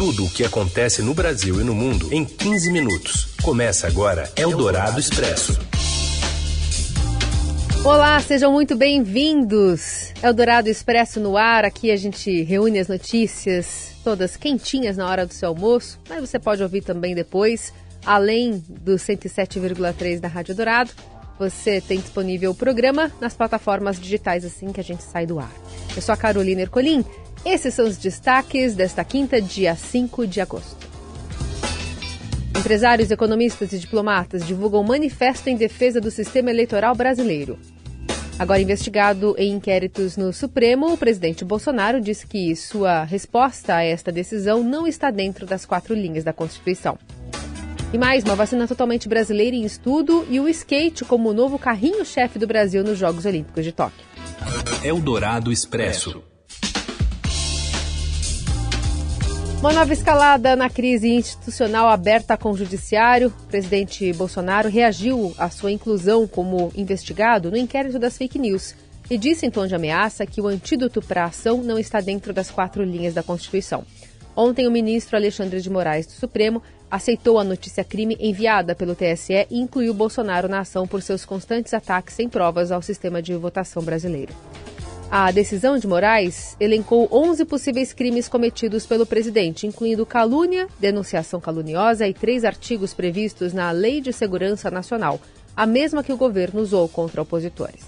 tudo o que acontece no Brasil e no mundo em 15 minutos. Começa agora Eldorado Expresso. Olá, sejam muito bem-vindos. Eldorado Expresso no ar. Aqui a gente reúne as notícias todas quentinhas na hora do seu almoço, mas você pode ouvir também depois, além do 107,3 da Rádio Dourado. Você tem disponível o programa nas plataformas digitais assim que a gente sai do ar. Eu sou a Carolina Ercolim esses são os destaques desta quinta, dia 5 de agosto. Empresários, economistas e diplomatas divulgam manifesto em defesa do sistema eleitoral brasileiro. Agora investigado em inquéritos no Supremo, o presidente Bolsonaro disse que sua resposta a esta decisão não está dentro das quatro linhas da Constituição. E mais, uma vacina totalmente brasileira em estudo e o skate como o novo carrinho-chefe do Brasil nos Jogos Olímpicos de Tóquio. Eldorado Expresso. Uma nova escalada na crise institucional aberta com o judiciário. O presidente Bolsonaro reagiu à sua inclusão como investigado no inquérito das fake news e disse em tom de ameaça que o antídoto para a ação não está dentro das quatro linhas da Constituição. Ontem, o ministro Alexandre de Moraes do Supremo aceitou a notícia crime enviada pelo TSE e incluiu Bolsonaro na ação por seus constantes ataques sem provas ao sistema de votação brasileiro. A decisão de Moraes elencou 11 possíveis crimes cometidos pelo presidente, incluindo calúnia, denunciação caluniosa e três artigos previstos na Lei de Segurança Nacional, a mesma que o governo usou contra opositores.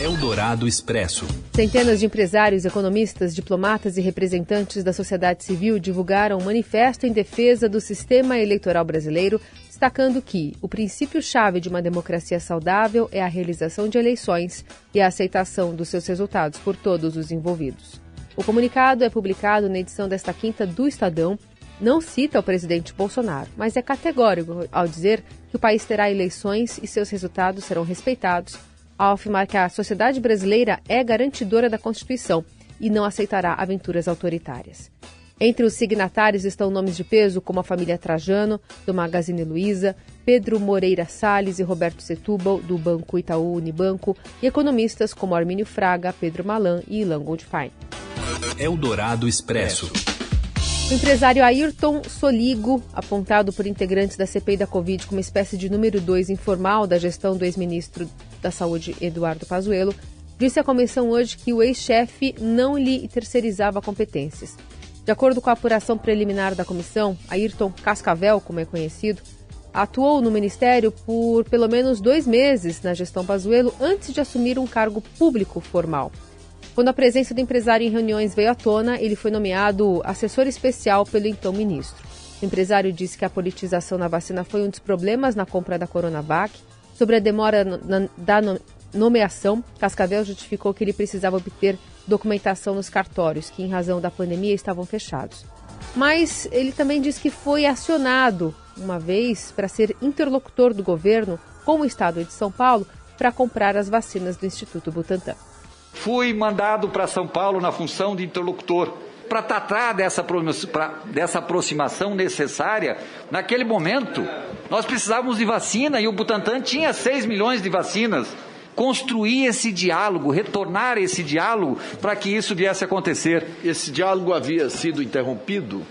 Eldorado Expresso. Centenas de empresários, economistas, diplomatas e representantes da sociedade civil divulgaram um manifesto em defesa do sistema eleitoral brasileiro destacando que o princípio-chave de uma democracia saudável é a realização de eleições e a aceitação dos seus resultados por todos os envolvidos. O comunicado é publicado na edição desta quinta do Estadão. Não cita o presidente Bolsonaro, mas é categórico ao dizer que o país terá eleições e seus resultados serão respeitados, ao afirmar que a sociedade brasileira é garantidora da Constituição e não aceitará aventuras autoritárias. Entre os signatários estão nomes de peso como a família Trajano, do Magazine Luiza, Pedro Moreira Salles e Roberto Setúbal, do Banco Itaú Unibanco, e economistas como Armínio Fraga, Pedro Malan e Ilan Goldfein. Eldorado Expresso. O empresário Ayrton Soligo, apontado por integrantes da CPI da Covid como espécie de número 2 informal da gestão do ex-ministro da Saúde Eduardo Pazuello, disse à comissão hoje que o ex-chefe não lhe terceirizava competências. De acordo com a apuração preliminar da comissão, Ayrton Cascavel, como é conhecido, atuou no ministério por pelo menos dois meses na gestão Pazuello antes de assumir um cargo público formal. Quando a presença do empresário em reuniões veio à tona, ele foi nomeado assessor especial pelo então ministro. O empresário disse que a politização na vacina foi um dos problemas na compra da Coronavac. Sobre a demora na, da nomeação, Cascavel justificou que ele precisava obter documentação nos cartórios, que em razão da pandemia estavam fechados. Mas ele também diz que foi acionado uma vez para ser interlocutor do governo com o estado de São Paulo para comprar as vacinas do Instituto Butantan. Fui mandado para São Paulo na função de interlocutor para tratar dessa, dessa aproximação necessária. Naquele momento, nós precisávamos de vacina e o Butantan tinha 6 milhões de vacinas construir esse diálogo, retornar esse diálogo para que isso viesse a acontecer. Esse diálogo havia sido interrompido?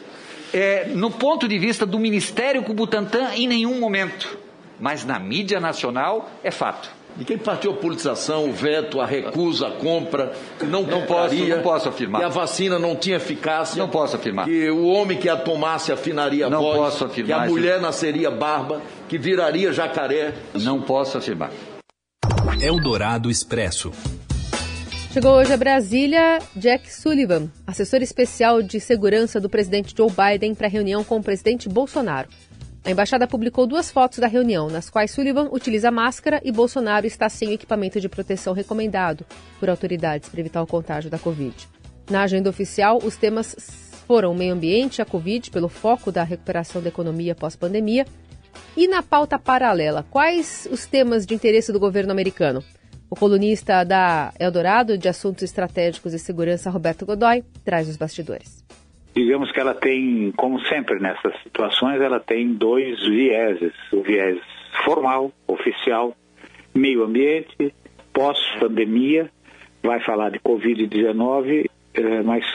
É, no ponto de vista do Ministério com o Butantan, em nenhum momento. Mas na mídia nacional é fato. De quem partiu a politização, o veto, a recusa, a compra, não, não posso, não posso afirmar. Que a vacina não tinha eficácia. Não posso afirmar. Que o homem que a tomasse afinaria a não voz. Não posso afirmar. Que a mulher nasceria barba, que viraria jacaré. Não posso afirmar. Eldorado Expresso. Chegou hoje a Brasília Jack Sullivan, assessor especial de segurança do presidente Joe Biden para reunião com o presidente Bolsonaro. A embaixada publicou duas fotos da reunião, nas quais Sullivan utiliza máscara e Bolsonaro está sem o equipamento de proteção recomendado por autoridades para evitar o contágio da Covid. Na agenda oficial, os temas foram meio ambiente, a Covid, pelo foco da recuperação da economia pós-pandemia, e na pauta paralela, quais os temas de interesse do governo americano? O colunista da Eldorado de Assuntos Estratégicos e Segurança, Roberto Godoy, traz os bastidores. Digamos que ela tem, como sempre nessas situações, ela tem dois vieses: o viés formal, oficial, meio ambiente, pós-pandemia, vai falar de Covid-19, eh, mas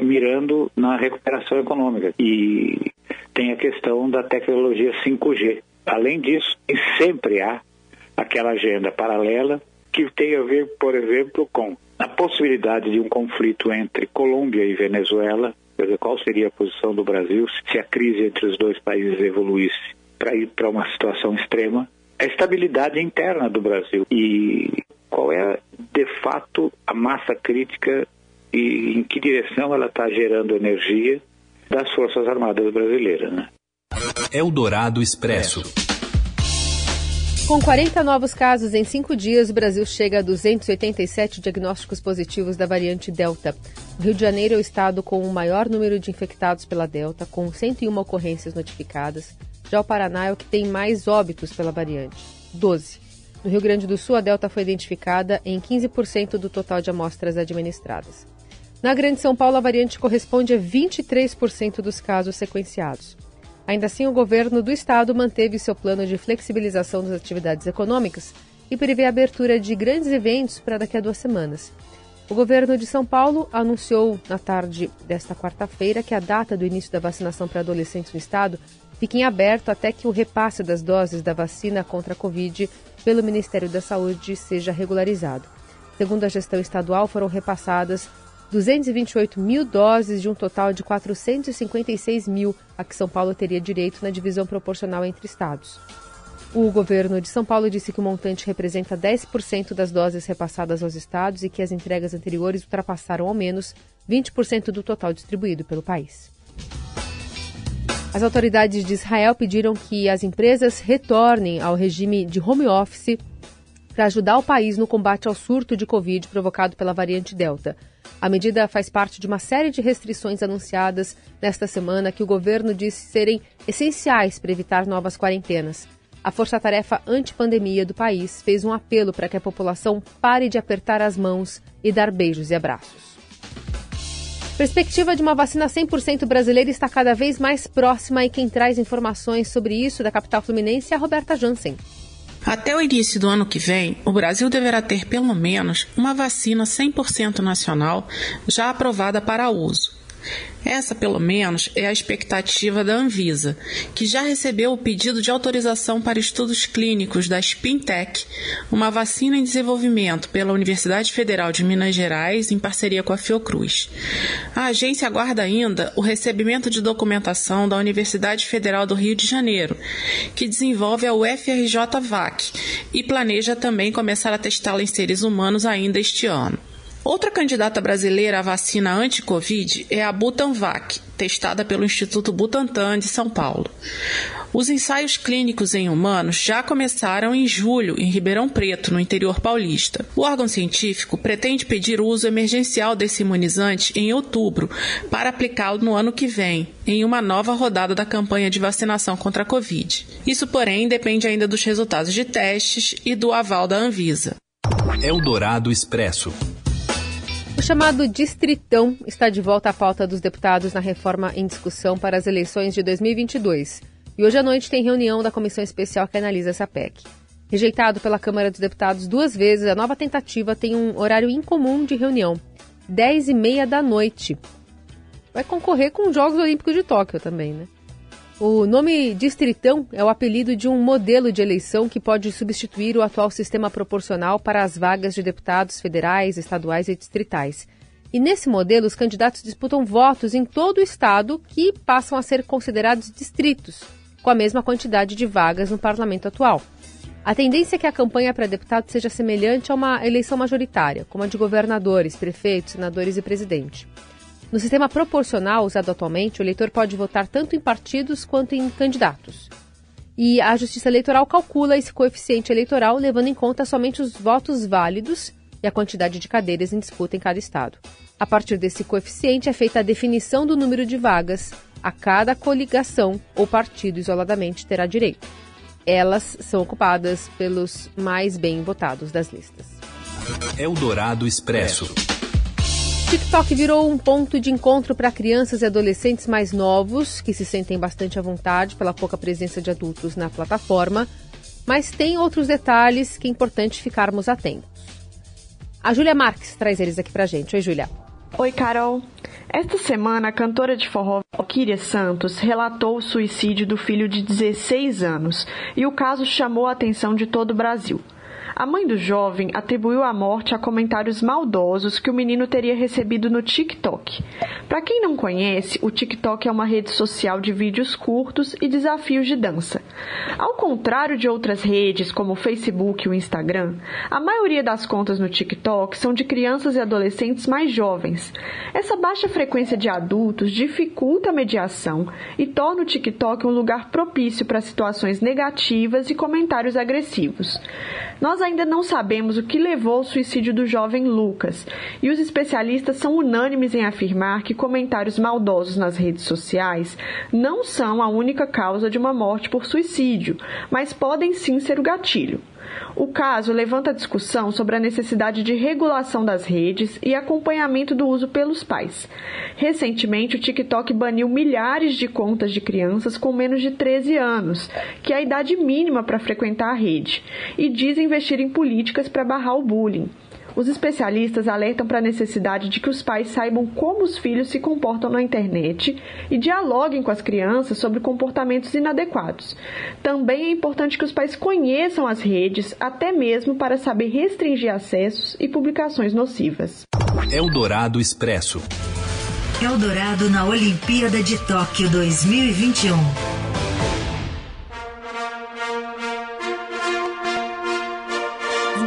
mirando na recuperação econômica. E tem a questão da tecnologia 5G. Além disso, sempre há aquela agenda paralela que tem a ver, por exemplo, com a possibilidade de um conflito entre Colômbia e Venezuela. Quer dizer, qual seria a posição do Brasil se a crise entre os dois países evoluísse para ir para uma situação extrema? A estabilidade interna do Brasil e qual é, de fato, a massa crítica e em que direção ela está gerando energia das Forças Armadas brasileiras. Né? Eldorado Expresso. Com 40 novos casos em cinco dias, o Brasil chega a 287 diagnósticos positivos da variante Delta. O Rio de Janeiro é o estado com o maior número de infectados pela Delta, com 101 ocorrências notificadas. Já o Paraná é o que tem mais óbitos pela variante, 12. No Rio Grande do Sul, a Delta foi identificada em 15% do total de amostras administradas. Na Grande São Paulo, a variante corresponde a 23% dos casos sequenciados. Ainda assim, o governo do estado manteve seu plano de flexibilização das atividades econômicas e prevê a abertura de grandes eventos para daqui a duas semanas. O governo de São Paulo anunciou na tarde desta quarta-feira que a data do início da vacinação para adolescentes no estado fica em aberto até que o repasse das doses da vacina contra a Covid pelo Ministério da Saúde seja regularizado. Segundo a gestão estadual, foram repassadas 228 mil doses de um total de 456 mil a que São Paulo teria direito na divisão proporcional entre estados. O governo de São Paulo disse que o montante representa 10% das doses repassadas aos estados e que as entregas anteriores ultrapassaram ao menos 20% do total distribuído pelo país. As autoridades de Israel pediram que as empresas retornem ao regime de home office para ajudar o país no combate ao surto de Covid provocado pela variante Delta. A medida faz parte de uma série de restrições anunciadas nesta semana que o governo disse serem essenciais para evitar novas quarentenas. A Força-Tarefa Antipandemia do país fez um apelo para que a população pare de apertar as mãos e dar beijos e abraços. Perspectiva de uma vacina 100% brasileira está cada vez mais próxima e quem traz informações sobre isso da capital fluminense é a Roberta Jansen. Até o início do ano que vem, o Brasil deverá ter pelo menos uma vacina 100% nacional já aprovada para uso. Essa, pelo menos, é a expectativa da Anvisa, que já recebeu o pedido de autorização para estudos clínicos da Spintec, uma vacina em desenvolvimento pela Universidade Federal de Minas Gerais, em parceria com a Fiocruz. A agência aguarda ainda o recebimento de documentação da Universidade Federal do Rio de Janeiro, que desenvolve a UFRJ-VAC e planeja também começar a testá-la em seres humanos ainda este ano. Outra candidata brasileira à vacina anti-Covid é a Butanvac, testada pelo Instituto Butantan de São Paulo. Os ensaios clínicos em humanos já começaram em julho em Ribeirão Preto, no interior paulista. O órgão científico pretende pedir o uso emergencial desse imunizante em outubro para aplicá-lo no ano que vem, em uma nova rodada da campanha de vacinação contra a Covid. Isso, porém, depende ainda dos resultados de testes e do aval da Anvisa. Eldorado Expresso. O chamado Distritão está de volta à pauta dos deputados na reforma em discussão para as eleições de 2022. E hoje à noite tem reunião da comissão especial que analisa essa PEC. Rejeitado pela Câmara dos Deputados duas vezes, a nova tentativa tem um horário incomum de reunião, 10 e meia da noite. Vai concorrer com os Jogos Olímpicos de Tóquio também, né? O nome Distritão é o apelido de um modelo de eleição que pode substituir o atual sistema proporcional para as vagas de deputados federais, estaduais e distritais. E nesse modelo, os candidatos disputam votos em todo o estado que passam a ser considerados distritos, com a mesma quantidade de vagas no parlamento atual. A tendência é que a campanha para deputado seja semelhante a uma eleição majoritária, como a de governadores, prefeitos, senadores e presidente. No sistema proporcional usado atualmente, o eleitor pode votar tanto em partidos quanto em candidatos. E a Justiça Eleitoral calcula esse coeficiente eleitoral levando em conta somente os votos válidos e a quantidade de cadeiras em disputa em cada estado. A partir desse coeficiente é feita a definição do número de vagas a cada coligação ou partido isoladamente terá direito. Elas são ocupadas pelos mais bem votados das listas. Eldorado Expresso. TikTok virou um ponto de encontro para crianças e adolescentes mais novos, que se sentem bastante à vontade pela pouca presença de adultos na plataforma, mas tem outros detalhes que é importante ficarmos atentos. A Júlia Marques traz eles aqui para gente. Oi, Júlia. Oi, Carol. Esta semana, a cantora de forró Valkyria Santos relatou o suicídio do filho de 16 anos e o caso chamou a atenção de todo o Brasil. A mãe do jovem atribuiu a morte a comentários maldosos que o menino teria recebido no TikTok. Para quem não conhece, o TikTok é uma rede social de vídeos curtos e desafios de dança. Ao contrário de outras redes como o Facebook e o Instagram, a maioria das contas no TikTok são de crianças e adolescentes mais jovens. Essa baixa frequência de adultos dificulta a mediação e torna o TikTok um lugar propício para situações negativas e comentários agressivos. Nós ainda não sabemos o que levou ao suicídio do jovem Lucas, e os especialistas são unânimes em afirmar que comentários maldosos nas redes sociais não são a única causa de uma morte por suicídio, mas podem sim ser o gatilho. O caso levanta discussão sobre a necessidade de regulação das redes e acompanhamento do uso pelos pais. Recentemente, o TikTok baniu milhares de contas de crianças com menos de 13 anos, que é a idade mínima para frequentar a rede, e diz investir em políticas para barrar o bullying. Os especialistas alertam para a necessidade de que os pais saibam como os filhos se comportam na internet e dialoguem com as crianças sobre comportamentos inadequados. Também é importante que os pais conheçam as redes, até mesmo para saber restringir acessos e publicações nocivas. Eldorado Expresso. Eldorado na Olimpíada de Tóquio 2021.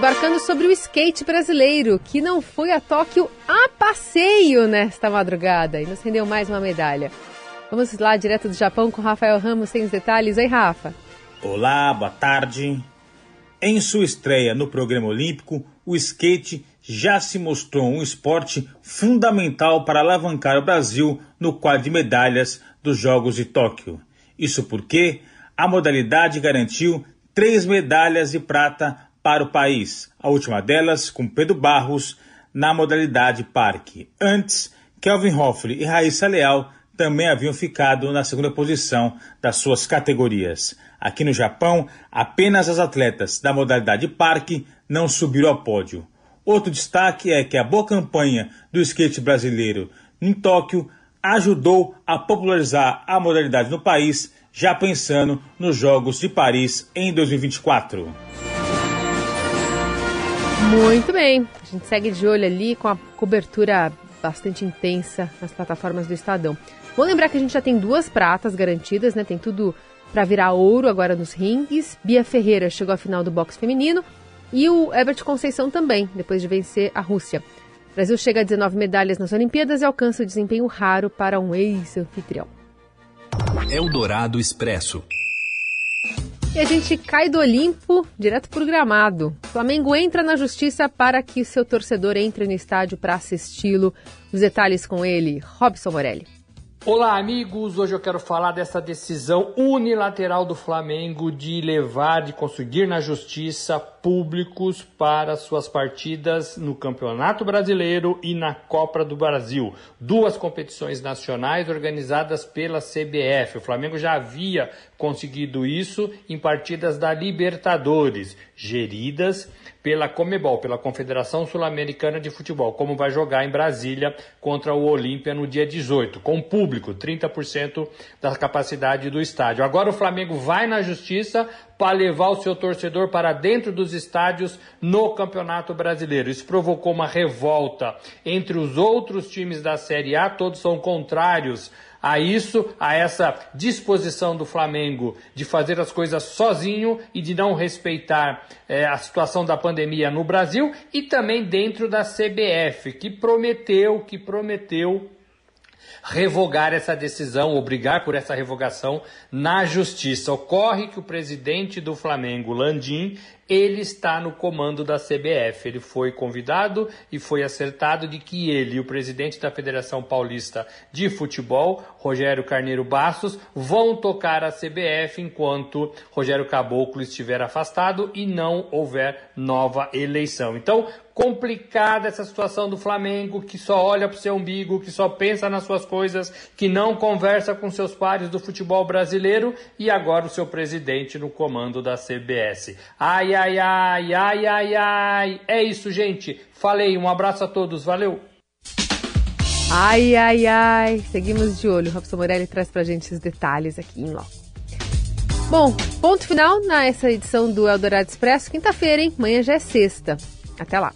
Embarcando sobre o skate brasileiro, que não foi a Tóquio a passeio nesta madrugada e nos rendeu mais uma medalha. Vamos lá, direto do Japão, com Rafael Ramos, sem os detalhes. Oi, Rafa. Olá, boa tarde. Em sua estreia no programa olímpico, o skate já se mostrou um esporte fundamental para alavancar o Brasil no quadro de medalhas dos Jogos de Tóquio. Isso porque a modalidade garantiu três medalhas de prata para o país, a última delas com Pedro Barros na modalidade parque. Antes, Kelvin Hoffley e Raíssa Leal também haviam ficado na segunda posição das suas categorias. Aqui no Japão, apenas as atletas da modalidade parque não subiram ao pódio. Outro destaque é que a boa campanha do skate brasileiro em Tóquio ajudou a popularizar a modalidade no país, já pensando nos Jogos de Paris em 2024. Muito bem. A gente segue de olho ali com a cobertura bastante intensa nas plataformas do Estadão. Vou lembrar que a gente já tem duas pratas garantidas, né? Tem tudo para virar ouro agora nos rings. Bia Ferreira chegou à final do boxe feminino e o Herbert Conceição também, depois de vencer a Rússia. O Brasil chega a 19 medalhas nas Olimpíadas e alcança o desempenho raro para um ex-anfitrião. Eldorado Expresso. E a gente cai do Olimpo direto para o gramado. O Flamengo entra na justiça para que seu torcedor entre no estádio para assisti-lo. Os detalhes com ele, Robson Morelli. Olá, amigos! Hoje eu quero falar dessa decisão unilateral do Flamengo de levar, de conseguir na justiça públicos para suas partidas no Campeonato Brasileiro e na Copa do Brasil. Duas competições nacionais organizadas pela CBF. O Flamengo já havia conseguido isso em partidas da Libertadores, geridas pela Comebol, pela Confederação Sul-Americana de Futebol, como vai jogar em Brasília contra o Olímpia no dia 18, com público, 30% da capacidade do estádio. Agora o Flamengo vai na justiça para levar o seu torcedor para dentro dos estádios no Campeonato Brasileiro. Isso provocou uma revolta entre os outros times da Série A, todos são contrários a isso, a essa disposição do Flamengo de fazer as coisas sozinho e de não respeitar é, a situação da pandemia no Brasil e também dentro da CBF, que prometeu, que prometeu revogar essa decisão, obrigar por essa revogação na justiça. Ocorre que o presidente do Flamengo, Landim, ele está no comando da CBF. Ele foi convidado e foi acertado de que ele e o presidente da Federação Paulista de Futebol, Rogério Carneiro Bastos, vão tocar a CBF enquanto Rogério Caboclo estiver afastado e não houver nova eleição. Então, complicada essa situação do Flamengo, que só olha para o seu umbigo, que só pensa nas suas coisas, que não conversa com seus pares do futebol brasileiro e agora o seu presidente no comando da CBS. Ai, ai, ai, ai, ai, ai. É isso, gente. Falei, um abraço a todos, valeu. Ai, ai, ai. Seguimos de olho. O Robson Morelli traz pra gente os detalhes aqui em loco. Bom, ponto final nessa edição do Eldorado Expresso. Quinta-feira, hein? Amanhã já é sexta. Até lá.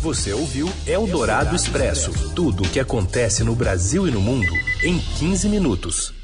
Você ouviu Eldorado Expresso tudo o que acontece no Brasil e no mundo em 15 minutos.